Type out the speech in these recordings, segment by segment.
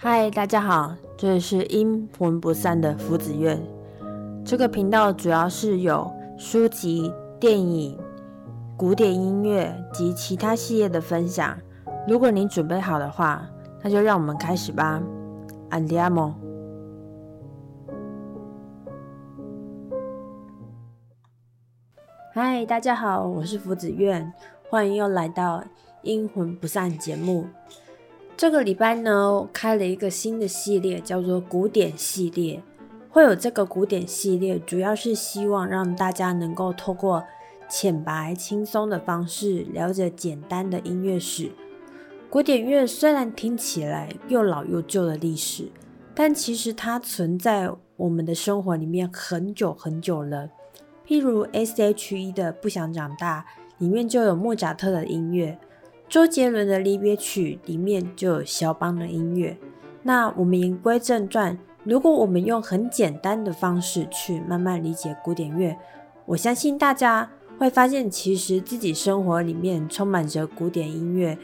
嗨，大家好，这里是阴魂不散的福子院。这个频道主要是有书籍、电影、古典音乐及其他系列的分享。如果你准备好的话，那就让我们开始吧。Andiamo。嗨，大家好，我是福子院，欢迎又来到阴魂不散节目。这个礼拜呢，开了一个新的系列，叫做古典系列。会有这个古典系列，主要是希望让大家能够透过浅白轻松的方式，了解简单的音乐史。古典乐虽然听起来又老又旧的历史，但其实它存在我们的生活里面很久很久了。譬如 S.H.E 的《不想长大》里面就有莫扎特的音乐。周杰伦的离别曲里面就有肖邦的音乐。那我们言归正传，如果我们用很简单的方式去慢慢理解古典乐，我相信大家会发现，其实自己生活里面充满着古典音乐，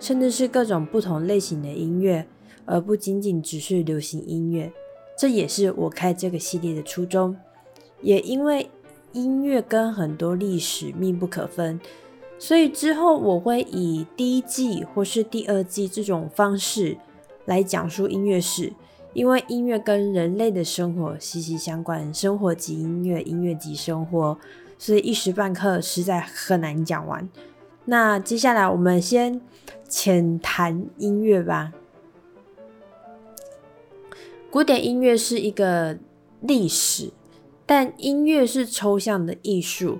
甚至是各种不同类型的音乐，而不仅仅只是流行音乐。这也是我开这个系列的初衷。也因为音乐跟很多历史密不可分。所以之后我会以第一季或是第二季这种方式来讲述音乐史，因为音乐跟人类的生活息息相关，生活即音乐，音乐即生活，所以一时半刻实在很难讲完。那接下来我们先浅谈音乐吧。古典音乐是一个历史，但音乐是抽象的艺术。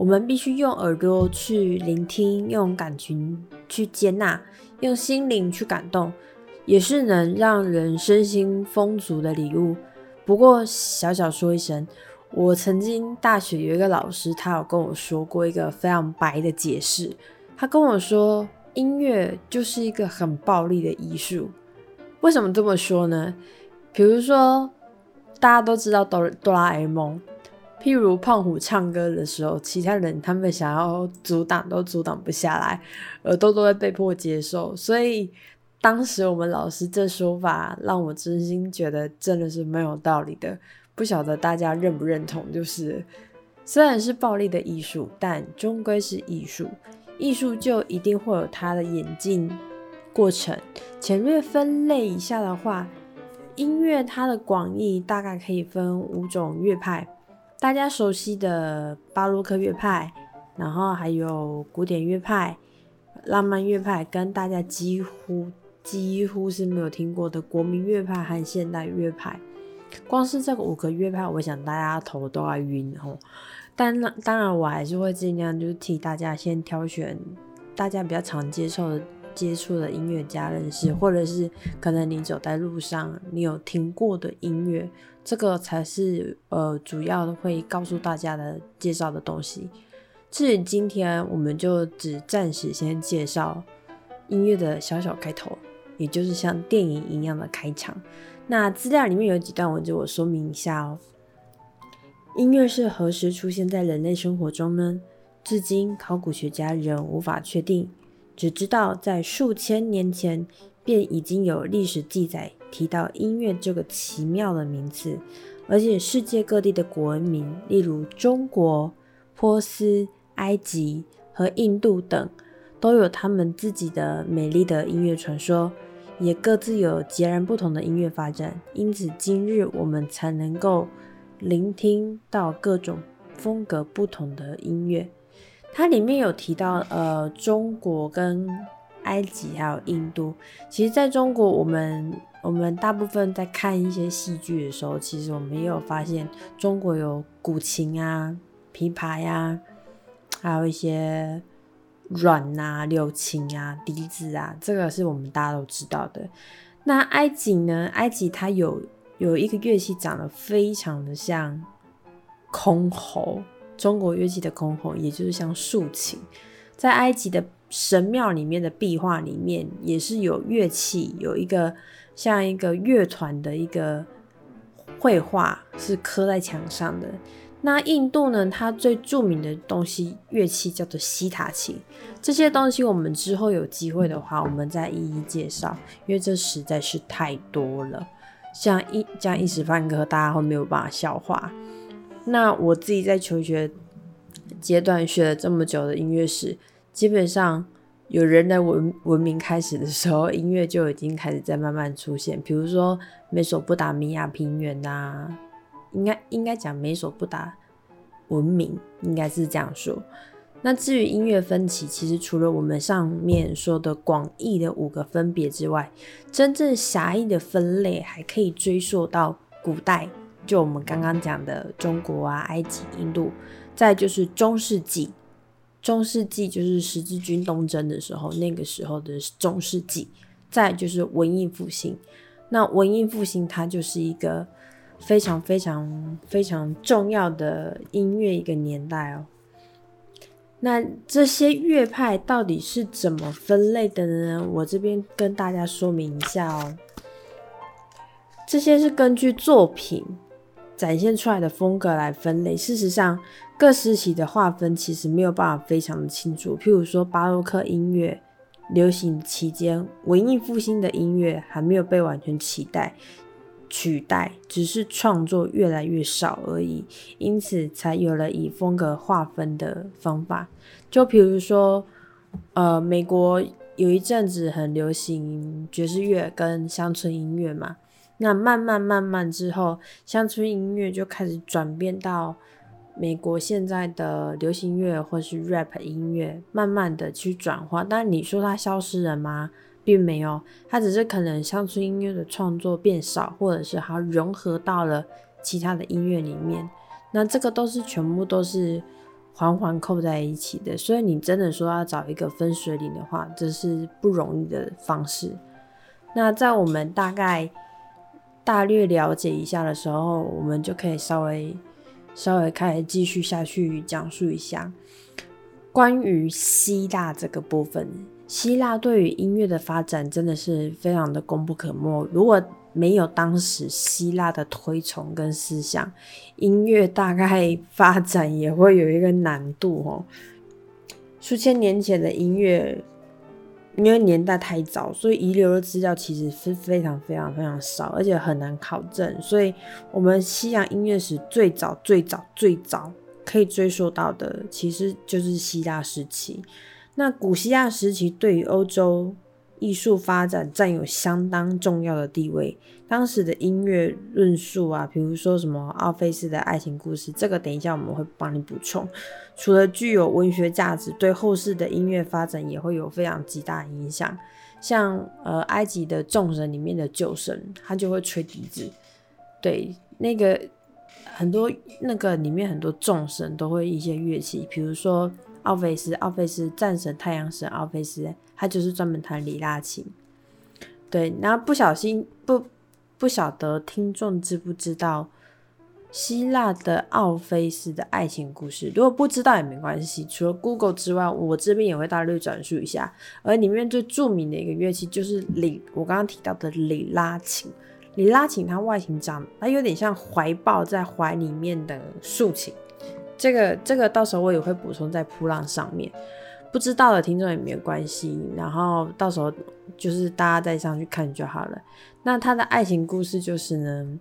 我们必须用耳朵去聆听，用感情去接纳，用心灵去感动，也是能让人身心丰足的礼物。不过，小小说一声，我曾经大学有一个老师，他有跟我说过一个非常白的解释。他跟我说，音乐就是一个很暴力的艺术。为什么这么说呢？比如说，大家都知道哆哆啦 A 梦。譬如胖虎唱歌的时候，其他人他们想要阻挡都阻挡不下来，耳朵都会被迫接受。所以当时我们老师这说法，让我真心觉得真的是没有道理的。不晓得大家认不认同？就是虽然是暴力的艺术，但终归是艺术。艺术就一定会有它的演进过程。浅略分类一下的话，音乐它的广义大概可以分五种乐派。大家熟悉的巴洛克乐派，然后还有古典乐派、浪漫乐派，跟大家几乎几乎是没有听过的国民乐派和现代乐派。光是这个五个乐派，我想大家头都要晕哦。但当然，我还是会尽量就是替大家先挑选大家比较常接受的。接触的音乐家认识，或者是可能你走在路上，你有听过的音乐，这个才是呃主要会告诉大家的介绍的东西。至于今天，我们就只暂时先介绍音乐的小小开头，也就是像电影一样的开场。那资料里面有几段文字，我说明一下哦。音乐是何时出现在人类生活中呢？至今，考古学家仍无法确定。只知道在数千年前便已经有历史记载提到音乐这个奇妙的名词，而且世界各地的国文明，例如中国、波斯、埃及和印度等，都有他们自己的美丽的音乐传说，也各自有截然不同的音乐发展。因此，今日我们才能够聆听到各种风格不同的音乐。它里面有提到，呃，中国跟埃及还有印度。其实，在中国，我们我们大部分在看一些戏剧的时候，其实我们也有发现，中国有古琴啊、琵琶呀，还有一些阮啊、柳琴啊、笛子啊，这个是我们大家都知道的。那埃及呢？埃及它有有一个乐器长得非常的像箜篌。中国乐器的箜篌，也就是像竖琴，在埃及的神庙里面的壁画里面，也是有乐器，有一个像一个乐团的一个绘画是刻在墙上的。那印度呢，它最著名的东西乐器叫做西塔琴。这些东西我们之后有机会的话，我们再一一介绍，因为这实在是太多了，像一这样一时半刻大家会没有办法消化。那我自己在求学阶段学了这么久的音乐史，基本上有人类文文明开始的时候，音乐就已经开始在慢慢出现，比如说美索不达米亚平原呐。应该应该讲美索不达文明，应该是这样说。那至于音乐分歧，其实除了我们上面说的广义的五个分别之外，真正狭义的分类还可以追溯到古代，就我们刚刚讲的中国啊、埃及、印度，再就是中世纪。中世纪就是十字军东征的时候，那个时候的中世纪。再就是文艺复兴。那文艺复兴它就是一个。非常非常非常重要的音乐一个年代哦。那这些乐派到底是怎么分类的呢？我这边跟大家说明一下哦。这些是根据作品展现出来的风格来分类。事实上，各时期的划分其实没有办法非常的清楚。譬如说，巴洛克音乐流行期间，文艺复兴的音乐还没有被完全取代。取代只是创作越来越少而已，因此才有了以风格划分的方法。就比如说，呃，美国有一阵子很流行爵士乐跟乡村音乐嘛，那慢慢慢慢之后，乡村音乐就开始转变到美国现在的流行乐或是 rap 音乐，慢慢的去转化。但你说它消失了吗？并没有，它只是可能乡村音乐的创作变少，或者是它融合到了其他的音乐里面。那这个都是全部都是环环扣在一起的，所以你真的说要找一个分水岭的话，这是不容易的方式。那在我们大概大略了解一下的时候，我们就可以稍微稍微开始继续下去讲述一下关于希腊这个部分。希腊对于音乐的发展真的是非常的功不可没。如果没有当时希腊的推崇跟思想，音乐大概发展也会有一个难度哦。数千年前的音乐，因为年代太早，所以遗留的资料其实是非常非常非常少，而且很难考证。所以，我们西洋音乐史最早最早最早可以追溯到的，其实就是希腊时期。那古希腊时期对于欧洲艺术发展占有相当重要的地位。当时的音乐论述啊，比如说什么奥菲斯的爱情故事，这个等一下我们会帮你补充。除了具有文学价值，对后世的音乐发展也会有非常极大影响。像呃埃及的众神里面的酒神，他就会吹笛子。对，那个很多那个里面很多众神都会一些乐器，比如说。奥菲斯，奥菲斯战神，太阳神奥菲斯，他就是专门弹里拉琴。对，然后不小心不不晓得听众知不知道希腊的奥菲斯的爱情故事？如果不知道也没关系，除了 Google 之外，我这边也会大略转述一下。而里面最著名的一个乐器就是里，我刚刚提到的里拉琴。里拉琴它外形长，它有点像怀抱在怀里面的竖琴。这个这个到时候我也会补充在铺浪上面，不知道的听众也没有关系，然后到时候就是大家再上去看就好了。那他的爱情故事就是呢，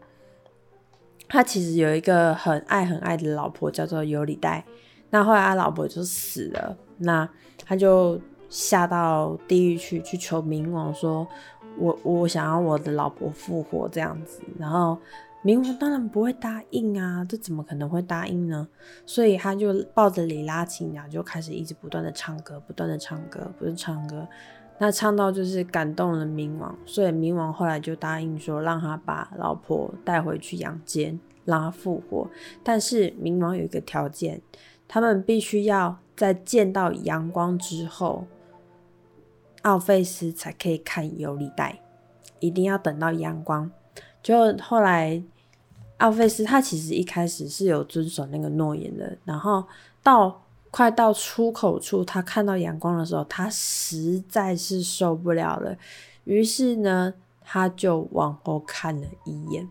他其实有一个很爱很爱的老婆叫做尤里黛，那后来他老婆就死了，那他就下到地狱去去求冥王，说我我想要我的老婆复活这样子，然后。冥王当然不会答应啊，这怎么可能会答应呢？所以他就抱着里拉琴，然后就开始一直不断的唱歌，不断的唱歌，不是唱歌，那唱到就是感动了冥王，所以冥王后来就答应说，让他把老婆带回去阳间，让他复活。但是冥王有一个条件，他们必须要在见到阳光之后，奥菲斯才可以看尤里代，一定要等到阳光。就后来，奥菲斯他其实一开始是有遵守那个诺言的，然后到快到出口处，他看到阳光的时候，他实在是受不了了，于是呢，他就往后看了一眼，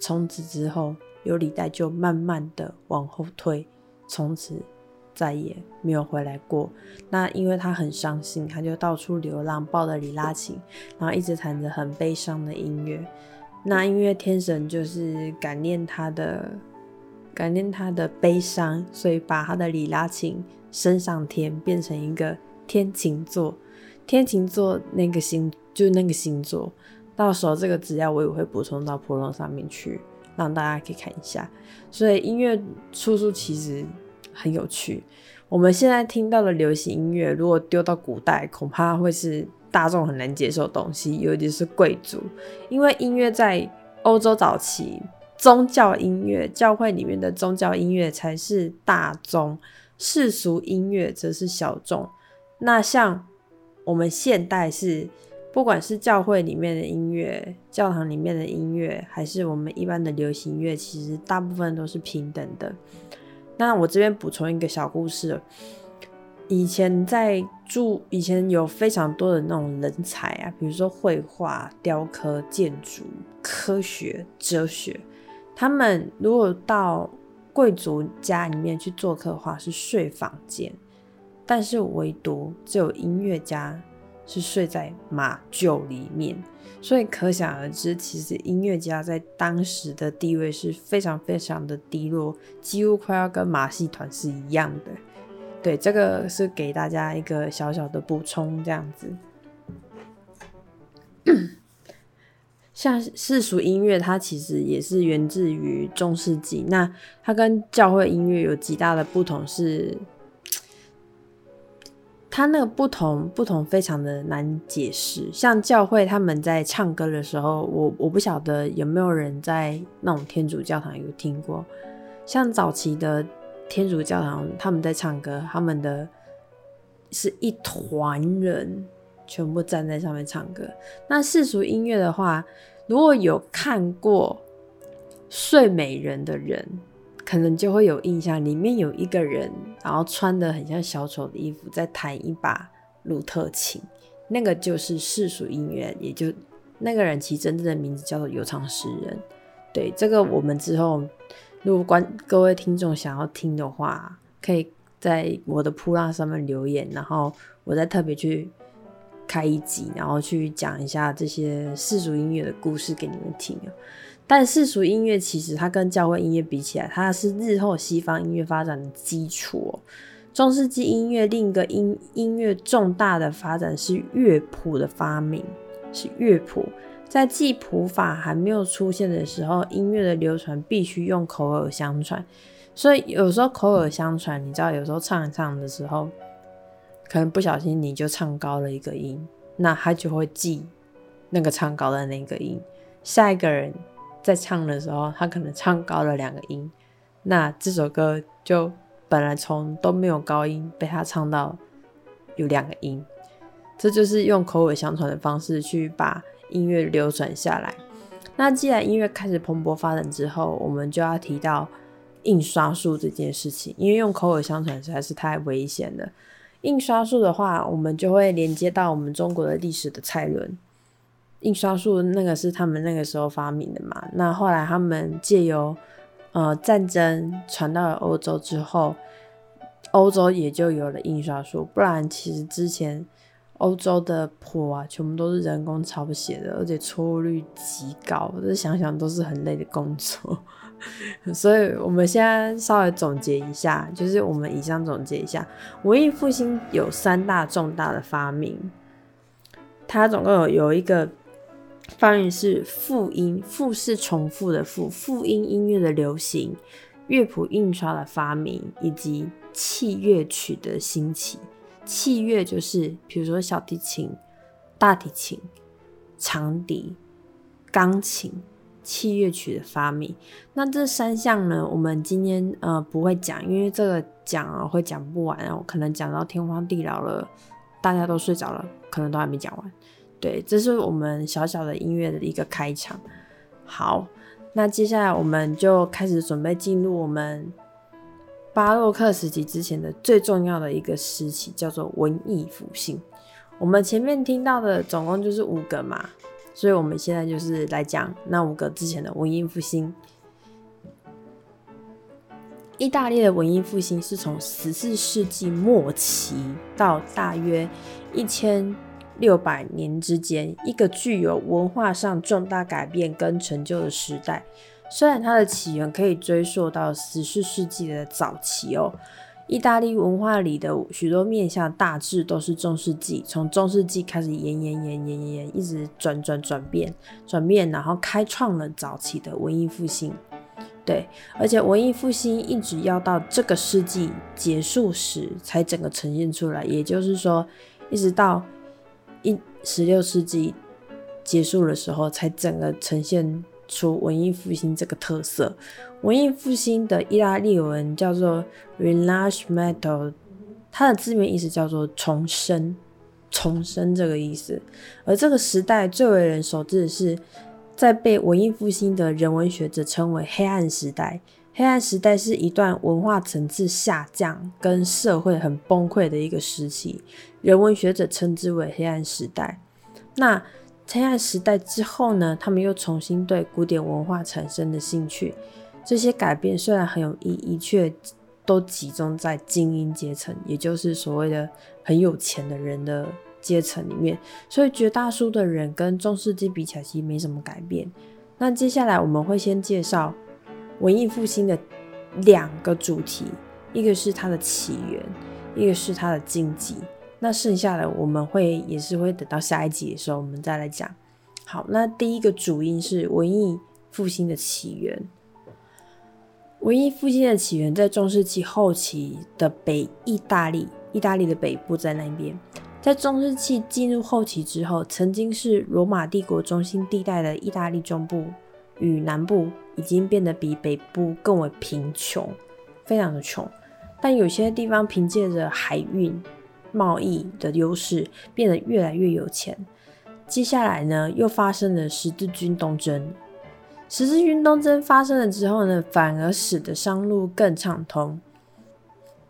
从此之后，尤里代就慢慢的往后退，从此再也没有回来过。那因为他很伤心，他就到处流浪，抱着里拉琴，然后一直弹着很悲伤的音乐。那音乐天神就是感念他的，感念他的悲伤，所以把他的里拉琴升上天，变成一个天琴座。天琴座那个星就是那个星座。到时候这个资料我也会补充到普龙上面去，让大家可以看一下。所以音乐出处其实很有趣。我们现在听到的流行音乐，如果丢到古代，恐怕会是大众很难接受东西，尤其是贵族。因为音乐在欧洲早期，宗教音乐、教会里面的宗教音乐才是大众，世俗音乐则是小众。那像我们现代是。不管是教会里面的音乐、教堂里面的音乐，还是我们一般的流行乐，其实大部分都是平等的。那我这边补充一个小故事：以前在住，以前有非常多的那种人才啊，比如说绘画、雕刻、建筑、科学、哲学，他们如果到贵族家里面去做客的话，是睡房间，但是唯独只有音乐家。是睡在马厩里面，所以可想而知，其实音乐家在当时的地位是非常非常的低落，几乎快要跟马戏团是一样的。对，这个是给大家一个小小的补充，这样子。像世俗音乐，它其实也是源自于中世纪，那它跟教会音乐有极大的不同是。它那个不同不同非常的难解释，像教会他们在唱歌的时候，我我不晓得有没有人在那种天主教堂有听过，像早期的天主教堂他们在唱歌，他们的是一团人全部站在上面唱歌。那世俗音乐的话，如果有看过睡美人的人。可能就会有印象，里面有一个人，然后穿的很像小丑的衣服，在弹一把鲁特琴，那个就是世俗音乐，也就那个人其实真正的名字叫做有唱诗人。对，这个我们之后如果观各位听众想要听的话，可以在我的铺浪上面留言，然后我再特别去开一集，然后去讲一下这些世俗音乐的故事给你们听。但世俗音乐其实它跟教会音乐比起来，它是日后西方音乐发展的基础。中世纪音乐另一个音音乐重大的发展是乐谱的发明，是乐谱。在记谱法还没有出现的时候，音乐的流传必须用口耳相传。所以有时候口耳相传，你知道，有时候唱一唱的时候，可能不小心你就唱高了一个音，那他就会记那个唱高的那个音，下一个人。在唱的时候，他可能唱高了两个音，那这首歌就本来从都没有高音，被他唱到有两个音，这就是用口耳相传的方式去把音乐流传下来。那既然音乐开始蓬勃发展之后，我们就要提到印刷术这件事情，因为用口耳相传实在是太危险了。印刷术的话，我们就会连接到我们中国的历史的蔡伦。印刷术那个是他们那个时候发明的嘛？那后来他们借由呃战争传到了欧洲之后，欧洲也就有了印刷术。不然其实之前欧洲的谱啊，全部都是人工抄写的，而且错误率极高，这想想都是很累的工作。所以我们现在稍微总结一下，就是我们以上总结一下，文艺复兴有三大重大的发明，它总共有有一个。发明是复音，复是重复的复，复音音乐的流行，乐谱印刷的发明，以及器乐曲的兴起。器乐就是比如说小提琴、大提琴、长笛、钢琴，器乐曲的发明。那这三项呢，我们今天呃不会讲，因为这个讲啊会讲不完，然后可能讲到天荒地老了，大家都睡着了，可能都还没讲完。对，这是我们小小的音乐的一个开场。好，那接下来我们就开始准备进入我们巴洛克时期之前的最重要的一个时期，叫做文艺复兴。我们前面听到的总共就是五个嘛，所以我们现在就是来讲那五个之前的文艺复兴。意大利的文艺复兴是从十四世纪末期到大约一千六百年之间，一个具有文化上重大改变跟成就的时代。虽然它的起源可以追溯到十四世纪的早期哦，意大利文化里的许多面向大致都是中世纪，从中世纪开始延延延延延，一直转转转变转变，然后开创了早期的文艺复兴。对，而且文艺复兴一直要到这个世纪结束时才整个呈现出来，也就是说，一直到一十六世纪结束的时候才整个呈现出文艺复兴这个特色。文艺复兴的意大利文叫做 Rinascimento，它的字面意思叫做重生，重生这个意思。而这个时代最为人熟知的是。在被文艺复兴的人文学者称为黑暗时代。黑暗时代是一段文化层次下降跟社会很崩溃的一个时期，人文学者称之为黑暗时代。那黑暗时代之后呢？他们又重新对古典文化产生的兴趣。这些改变虽然很有意义，却都集中在精英阶层，也就是所谓的很有钱的人的。阶层里面，所以绝大多数的人跟中世纪比起来，其实没什么改变。那接下来我们会先介绍文艺复兴的两个主题，一个是它的起源，一个是它的经济。那剩下的我们会也是会等到下一集的时候，我们再来讲。好，那第一个主因是文艺复兴的起源。文艺复兴的起源在中世纪后期的北意大利，意大利的北部在那边。在中世纪进入后期之后，曾经是罗马帝国中心地带的意大利中部与南部已经变得比北部更为贫穷，非常的穷。但有些地方凭借着海运贸易的优势，变得越来越有钱。接下来呢，又发生了十字军东征。十字军东征发生了之后呢，反而使得商路更畅通。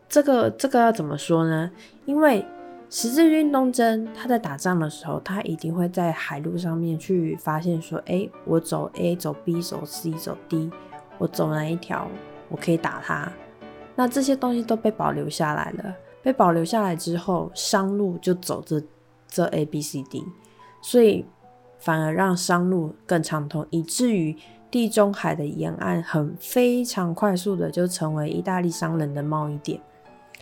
这个这个要怎么说呢？因为十字军东征，他在打仗的时候，他一定会在海路上面去发现说，哎，我走 A，走 B，走 C，走 D，我走哪一条，我可以打他。那这些东西都被保留下来了。被保留下来之后，商路就走这这 A、B、C、D，所以反而让商路更畅通，以至于地中海的沿岸很非常快速的就成为意大利商人的贸易点。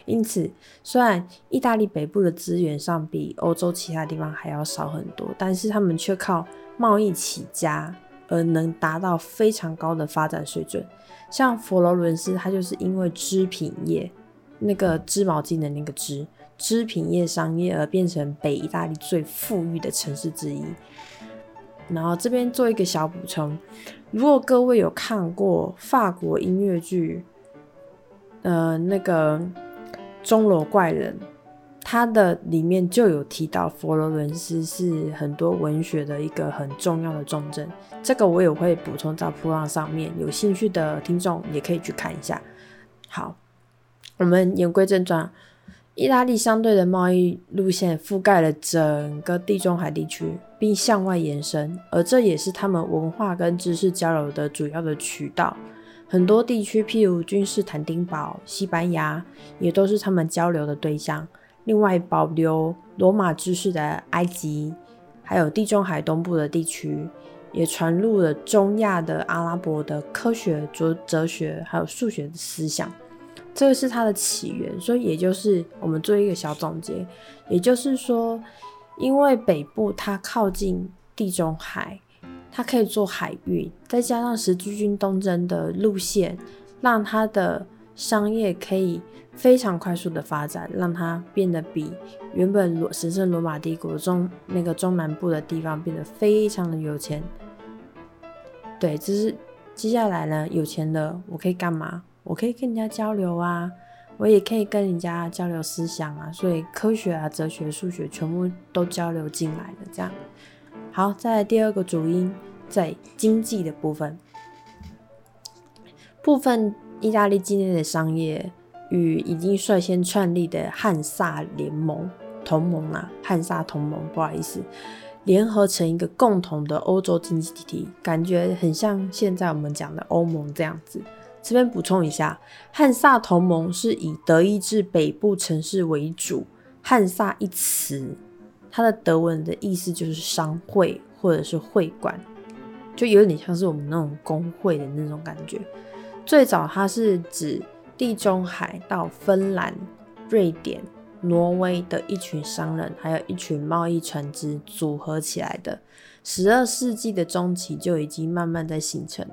因此，虽然意大利北部的资源上比欧洲其他地方还要少很多，但是他们却靠贸易起家，而能达到非常高的发展水准。像佛罗伦斯，它就是因为织品业，那个织毛巾的那个织，织品业商业而变成北意大利最富裕的城市之一。然后这边做一个小补充，如果各位有看过法国音乐剧，呃，那个。钟楼怪人，它的里面就有提到佛罗伦斯是很多文学的一个很重要的重镇，这个我也会补充在铺浪上面，有兴趣的听众也可以去看一下。好，我们言归正传，意大利相对的贸易路线覆盖了整个地中海地区，并向外延伸，而这也是他们文化跟知识交流的主要的渠道。很多地区，譬如君士坦丁堡、西班牙，也都是他们交流的对象。另外，保留罗马知识的埃及，还有地中海东部的地区，也传入了中亚的阿拉伯的科学、哲哲学还有数学的思想。这个是它的起源。所以，也就是我们做一个小总结，也就是说，因为北部它靠近地中海。它可以做海运，再加上十字军东征的路线，让它的商业可以非常快速的发展，让它变得比原本罗神圣罗马帝国中那个中南部的地方变得非常的有钱。对，这是接下来呢，有钱的我可以干嘛？我可以跟人家交流啊，我也可以跟人家交流思想啊，所以科学啊、哲学、数学全部都交流进来了，这样。好，再来第二个主因，在经济的部分，部分意大利境内的商业与已经率先创立的汉萨联盟同盟啊，汉萨同盟，不好意思，联合成一个共同的欧洲经济体，感觉很像现在我们讲的欧盟这样子。这边补充一下，汉萨同盟是以德意志北部城市为主。汉萨一词，它的德文的意思就是商会或者是会馆，就有点像是我们那种工会的那种感觉。最早它是指地中海到芬兰、瑞典、挪威的一群商人，还有一群贸易船只组合起来的。十二世纪的中期就已经慢慢在形成，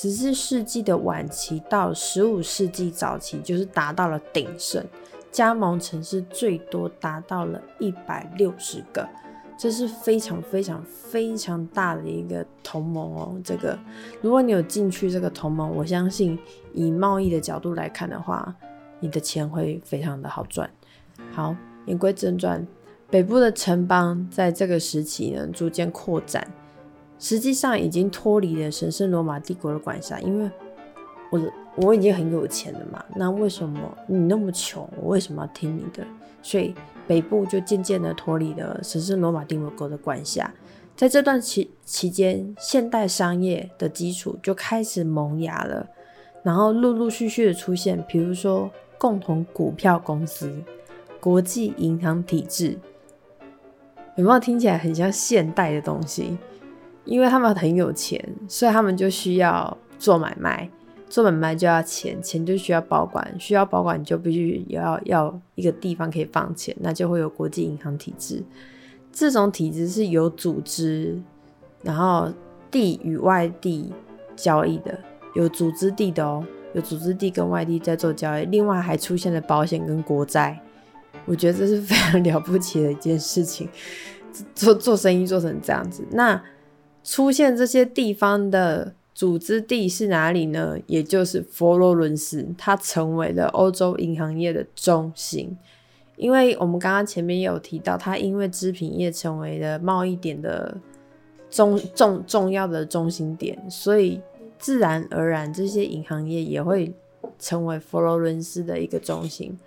十四世纪的晚期到十五世纪早期就是达到了鼎盛。加盟城市最多达到了一百六十个，这是非常非常非常大的一个同盟哦。这个，如果你有进去这个同盟，我相信以贸易的角度来看的话，你的钱会非常的好赚。好，言归正传，北部的城邦在这个时期呢逐渐扩展，实际上已经脱离了神圣罗马帝国的管辖，因为我。我已经很有钱了嘛，那为什么你那么穷？我为什么要听你的？所以北部就渐渐的脱离了神圣罗马帝国的管辖。在这段期期间，现代商业的基础就开始萌芽了，然后陆陆续续的出现，比如说共同股票公司、国际银行体制，有没有听起来很像现代的东西？因为他们很有钱，所以他们就需要做买卖。做买卖就要钱，钱就需要保管，需要保管就必须要要一个地方可以放钱，那就会有国际银行体制。这种体制是有组织，然后地与外地交易的，有组织地的哦，有组织地跟外地在做交易。另外还出现了保险跟国债，我觉得这是非常 了不起的一件事情。做做生意做成这样子，那出现这些地方的。组织地是哪里呢？也就是佛罗伦斯，它成为了欧洲银行业的中心。因为我们刚刚前面也有提到，它因为织品业成为了贸易点的重重重要的中心点，所以自然而然这些银行业也会成为佛罗伦斯的一个中心。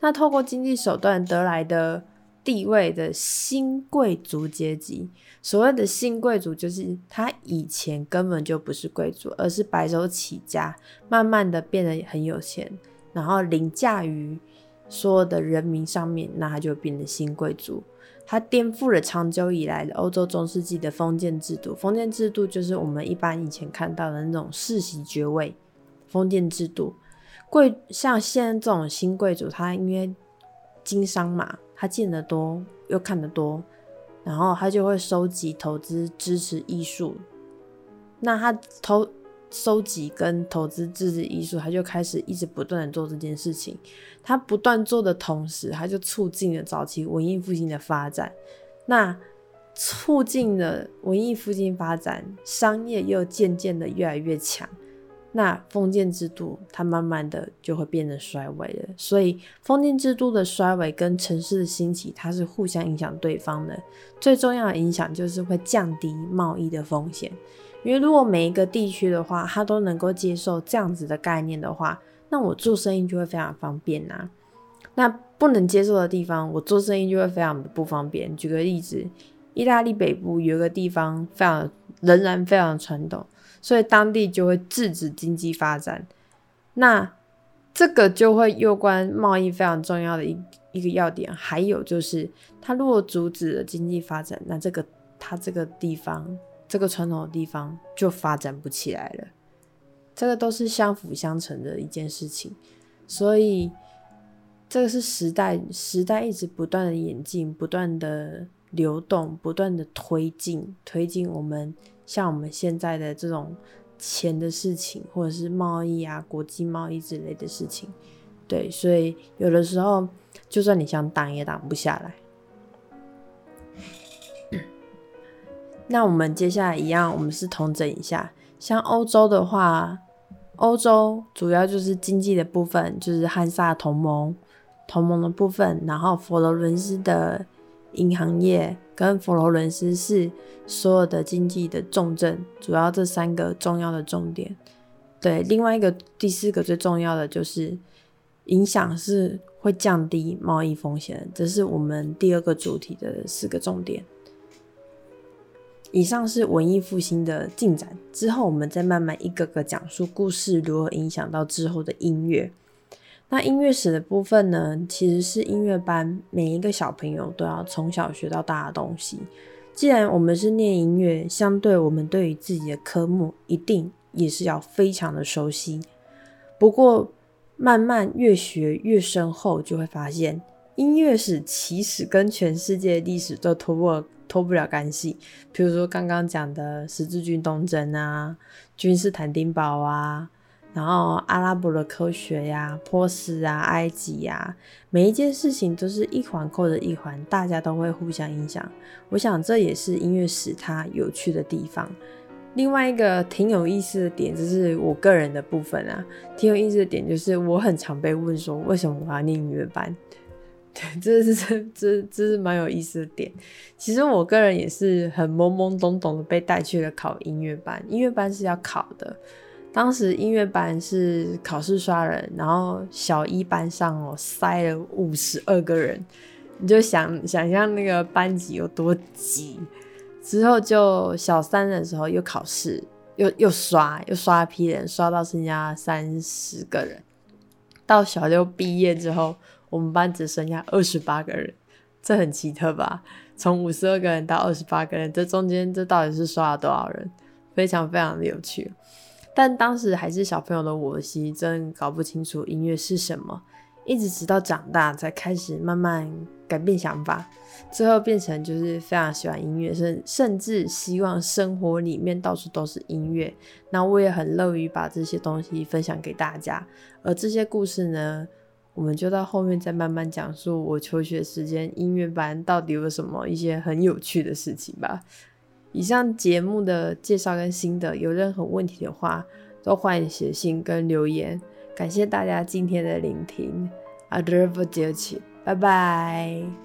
那透过经济手段得来的。地位的新贵族阶级，所谓的新贵族，就是他以前根本就不是贵族，而是白手起家，慢慢的变得很有钱，然后凌驾于所有的人民上面，那他就变成新贵族。他颠覆了长久以来的欧洲中世纪的封建制度。封建制度就是我们一般以前看到的那种世袭爵位。封建制度，贵像现在这种新贵族，他因为经商嘛。他见得多，又看得多，然后他就会收集、投资、支持艺术。那他投、收集跟投资、支持艺术，他就开始一直不断的做这件事情。他不断做的同时，他就促进了早期文艺复兴的发展。那促进了文艺复兴发展，商业又渐渐的越来越强。那封建制度它慢慢的就会变得衰微了，所以封建制度的衰微跟城市的兴起，它是互相影响对方的。最重要的影响就是会降低贸易的风险，因为如果每一个地区的话，它都能够接受这样子的概念的话，那我做生意就会非常方便呐。那不能接受的地方，我做生意就会非常的不方便。举个例子，意大利北部有一个地方非常仍然非常传统。所以当地就会制止经济发展，那这个就会攸关贸易非常重要的一一个要点。还有就是，它如果阻止了经济发展，那这个它这个地方这个传统的地方就发展不起来了。这个都是相辅相成的一件事情。所以这个是时代时代一直不断的演进，不断的流动，不断的推进推进我们。像我们现在的这种钱的事情，或者是贸易啊、国际贸易之类的事情，对，所以有的时候，就算你想挡也挡不下来。那我们接下来一样，我们是统整一下，像欧洲的话，欧洲主要就是经济的部分，就是汉萨同盟同盟的部分，然后佛罗伦斯的银行业。跟佛罗伦斯是所有的经济的重镇，主要这三个重要的重点。对，另外一个第四个最重要的就是影响是会降低贸易风险，这是我们第二个主题的四个重点。以上是文艺复兴的进展，之后我们再慢慢一个个讲述故事如何影响到之后的音乐。那音乐史的部分呢，其实是音乐班每一个小朋友都要从小学到大的东西。既然我们是念音乐，相对我们对于自己的科目一定也是要非常的熟悉。不过慢慢越学越深后，就会发现音乐史其实跟全世界历史都脱不脱不了干系。比如说刚刚讲的十字军东征啊，君士坦丁堡啊。然后阿拉伯的科学呀，波斯啊，埃及呀，每一件事情都是一环扣着一环，大家都会互相影响。我想这也是音乐史它有趣的地方。另外一个挺有意思的点，就是我个人的部分啊，挺有意思的点就是我很常被问说，为什么我要念音乐班？对，这是这这这是蛮有意思的点。其实我个人也是很懵懵懂懂的被带去了考音乐班，音乐班是要考的。当时音乐班是考试刷人，然后小一班上哦塞了五十二个人，你就想想象那个班级有多挤。之后就小三的时候又考试，又又刷，又刷一批人，刷到剩下三十个人。到小六毕业之后，我们班只剩下二十八个人，这很奇特吧？从五十二个人到二十八个人，这中间这到底是刷了多少人？非常非常的有趣。但当时还是小朋友的我，其实真搞不清楚音乐是什么，一直直到长大才开始慢慢改变想法，最后变成就是非常喜欢音乐，甚甚至希望生活里面到处都是音乐。那我也很乐于把这些东西分享给大家，而这些故事呢，我们就到后面再慢慢讲述我求学时间音乐班到底有什么一些很有趣的事情吧。以上节目的介绍跟心得，有任何问题的话，都欢迎写信跟留言。感谢大家今天的聆听，阿德不接气，拜拜。